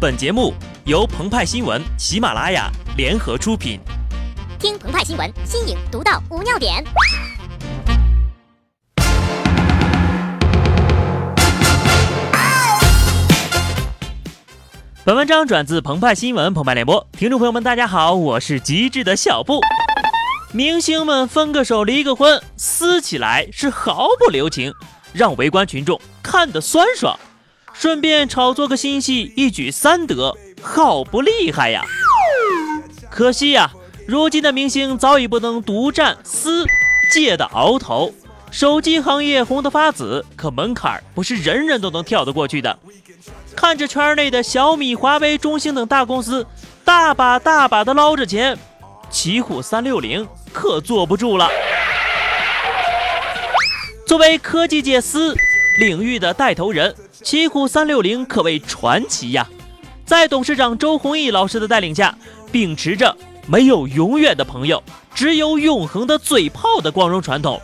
本节目由澎湃新闻、喜马拉雅联合出品。听澎湃新闻，新颖独到，无尿点。本文章转自澎湃新闻澎湃联播，听众朋友们，大家好，我是极致的小布。明星们分个手、离个婚，撕起来是毫不留情，让围观群众看得酸爽。顺便炒作个新戏，一举三得，好不厉害呀！可惜呀，如今的明星早已不能独占私界的鳌头。手机行业红得发紫，可门槛不是人人都能跳得过去的。看着圈内的小米、华为、中兴等大公司大把大把的捞着钱，奇虎三六零可坐不住了。作为科技界撕领域的带头人。奇虎三六零可谓传奇呀，在董事长周鸿祎老师的带领下，秉持着没有永远的朋友，只有永恒的嘴炮的光荣传统，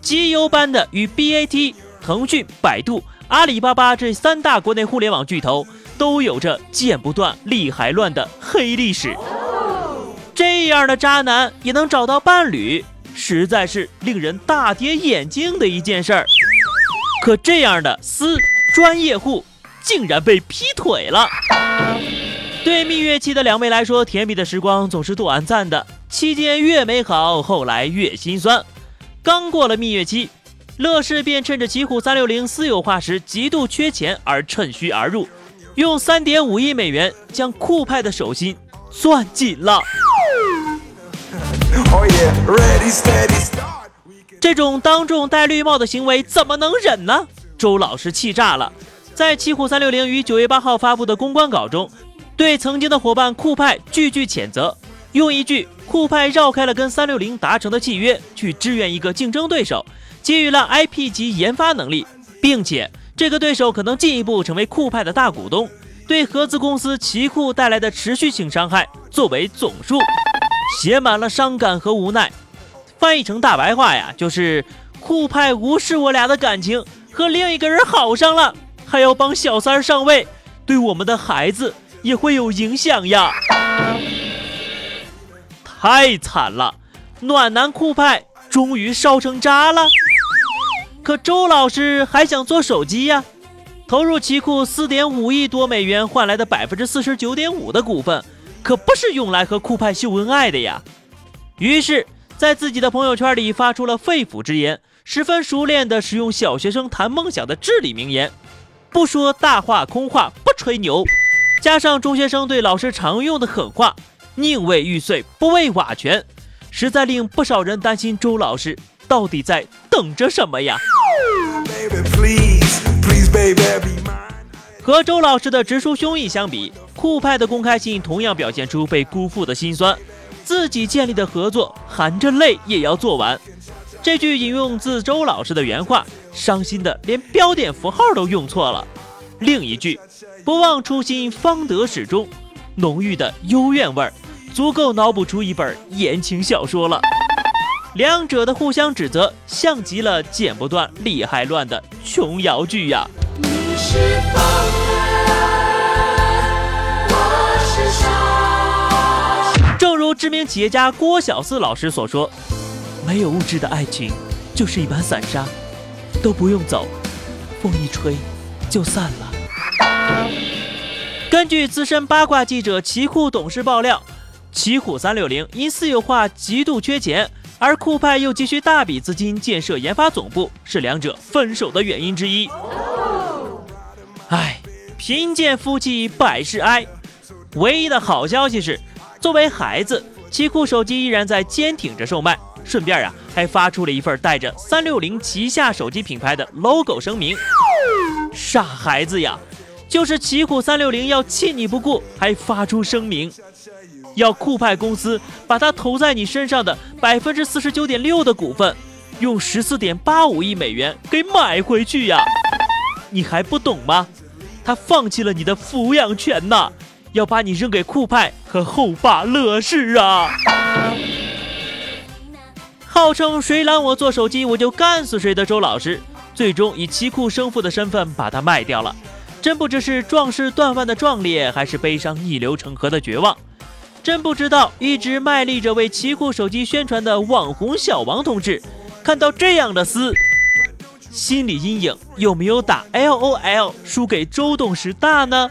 机油般的与 BAT、腾讯、百度、阿里巴巴这三大国内互联网巨头都有着剪不断、理还乱的黑历史。这样的渣男也能找到伴侣，实在是令人大跌眼镜的一件事儿。可这样的私。专业户竟然被劈腿了。对蜜月期的两位来说，甜蜜的时光总是短暂的，期间越美好，后来越心酸。刚过了蜜月期，乐视便趁着奇虎三六零私有化时极度缺钱而趁虚而入，用三点五亿美元将酷派的手心攥紧了。这种当众戴绿帽的行为怎么能忍呢？周老师气炸了，在奇虎三六零于九月八号发布的公关稿中，对曾经的伙伴酷派句句谴责，用一句“酷派绕开了跟三六零达成的契约，去支援一个竞争对手，给予了 IP 级研发能力，并且这个对手可能进一步成为酷派的大股东，对合资公司奇酷带来的持续性伤害作为总数，写满了伤感和无奈。翻译成大白话呀，就是酷派无视我俩的感情。和另一个人好上了，还要帮小三上位，对我们的孩子也会有影响呀！太惨了，暖男酷派终于烧成渣了。可周老师还想做手机呀，投入奇酷四点五亿多美元换来的百分之四十九点五的股份，可不是用来和酷派秀恩爱的呀。于是，在自己的朋友圈里发出了肺腑之言。十分熟练地使用小学生谈梦想的至理名言，不说大话空话，不吹牛，加上中学生对老师常用的狠话，宁为玉碎不为瓦全，实在令不少人担心周老师到底在等着什么呀？和周老师的直抒胸臆相比，酷派的公开信同样表现出被辜负的心酸，自己建立的合作，含着泪也要做完。这句引用自周老师的原话，伤心的连标点符号都用错了。另一句“不忘初心，方得始终”，浓郁的幽怨味儿，足够脑补出一本言情小说了。两者的互相指责，像极了剪不断、理还乱的琼瑶剧呀。知名企业家郭小四老师所说。没有物质的爱情，就是一把散沙，都不用走，风一吹就散了。根据资深八卦记者奇酷董事爆料，奇虎三六零因私有化极度缺钱，而酷派又急需大笔资金建设研发总部，是两者分手的原因之一。唉，贫贱夫妻百事哀。唯一的好消息是，作为孩子，奇酷手机依然在坚挺着售卖。顺便啊，还发出了一份带着三六零旗下手机品牌的 logo 声明。傻孩子呀，就是奇酷三六零要弃你不顾，还发出声明，要酷派公司把它投在你身上的百分之四十九点六的股份，用十四点八五亿美元给买回去呀！你还不懂吗？他放弃了你的抚养权呐，要把你扔给酷派和后爸乐视啊！号称谁拦我做手机，我就干死谁的周老师，最终以奇酷生父的身份把它卖掉了。真不知是壮士断腕的壮烈，还是悲伤逆流成河的绝望。真不知道一直卖力着为奇酷手机宣传的网红小王同志，看到这样的撕，心理阴影有没有打 LOL 输给周董事大呢？